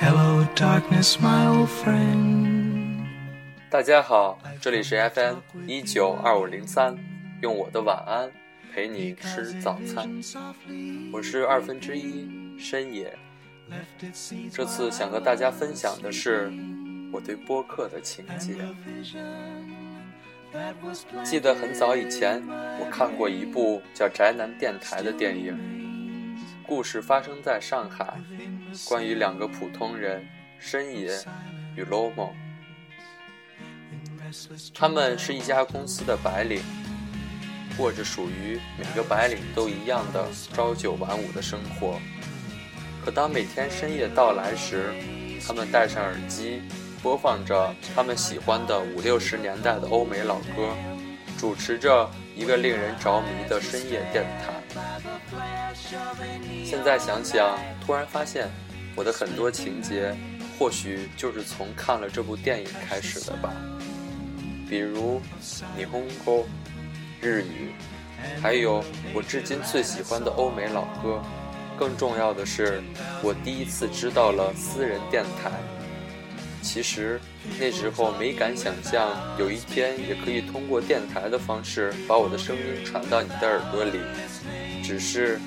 Hello, darkness, my old friend. 大家好，这里是 FM 一九二五零三，用我的晚安陪你吃早餐。我是二分之一深野。这次想和大家分享的是我对播客的情节。记得很早以前，我看过一部叫《宅男电台》的电影，故事发生在上海，关于两个普通人深野与 Lomo。他们是一家公司的白领，过着属于每个白领都一样的朝九晚五的生活。可当每天深夜到来时，他们戴上耳机。播放着他们喜欢的五六十年代的欧美老歌，主持着一个令人着迷的深夜电台。现在想想，突然发现我的很多情节，或许就是从看了这部电影开始的吧。比如霓虹歌、日语，还有我至今最喜欢的欧美老歌。更重要的是，我第一次知道了私人电台。其实那时候没敢想象，有一天也可以通过电台的方式把我的声音传到你的耳朵里。只是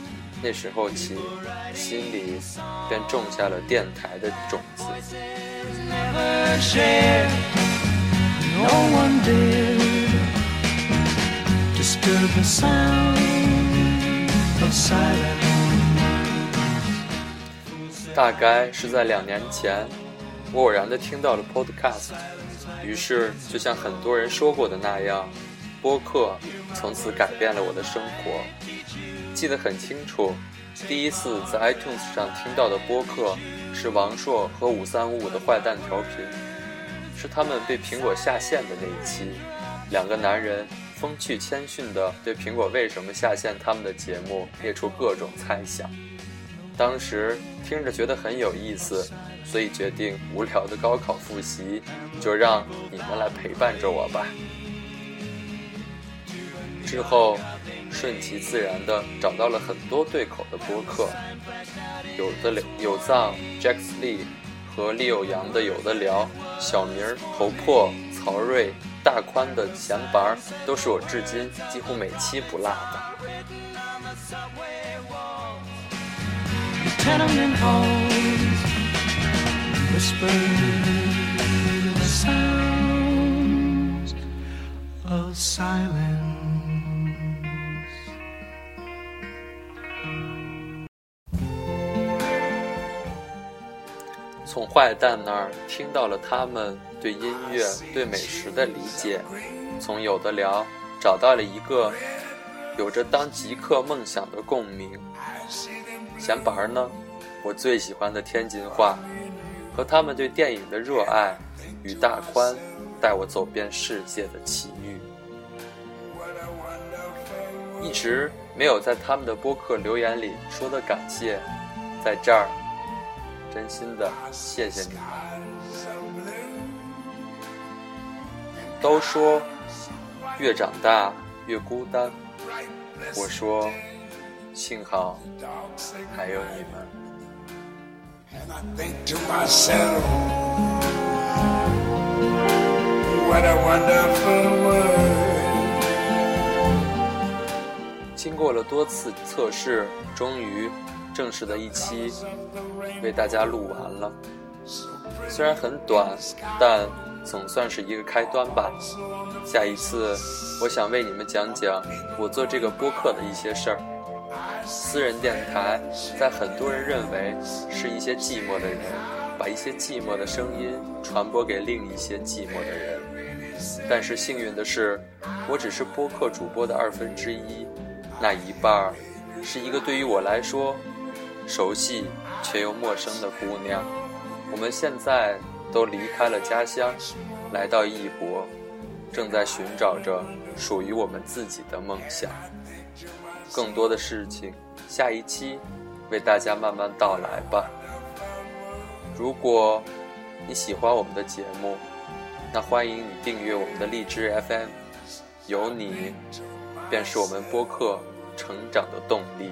那时候起，心里便种下了电台的种子。大概是在两年前。我偶然的听到了 Podcast，于是就像很多人说过的那样，播客从此改变了我的生活。记得很清楚，第一次在 iTunes 上听到的播客是王硕和五三五五的坏蛋调频，是他们被苹果下线的那一期。两个男人风趣谦逊的对苹果为什么下线他们的节目列出各种猜想。当时听着觉得很有意思。所以决定无聊的高考复习，就让你们来陪伴着我吧。之后，顺其自然的找到了很多对口的播客，有的有藏 Jack Lee 和李有阳的有的聊，小明头破曹睿大宽的闲白都是我至今几乎每期不落的。从坏蛋那儿听到了他们对音乐、对美食的理解，从有的聊找到了一个有着当极客梦想的共鸣。闲白呢，我最喜欢的天津话。和他们对电影的热爱，与大宽带我走遍世界的奇遇，一直没有在他们的播客留言里说的感谢，在这儿真心的谢谢你们。都说越长大越孤单，我说幸好还有你们。经过了多次测试，终于正式的一期为大家录完了。虽然很短，但总算是一个开端吧。下一次，我想为你们讲讲我做这个播客的一些事儿。私人电台，在很多人认为是一些寂寞的人，把一些寂寞的声音传播给另一些寂寞的人。但是幸运的是，我只是播客主播的二分之一，那一半儿是一个对于我来说熟悉却又陌生的姑娘。我们现在都离开了家乡，来到异国，正在寻找着属于我们自己的梦想。更多的事情，下一期为大家慢慢道来吧。如果你喜欢我们的节目，那欢迎你订阅我们的荔枝 FM，有你便是我们播客成长的动力。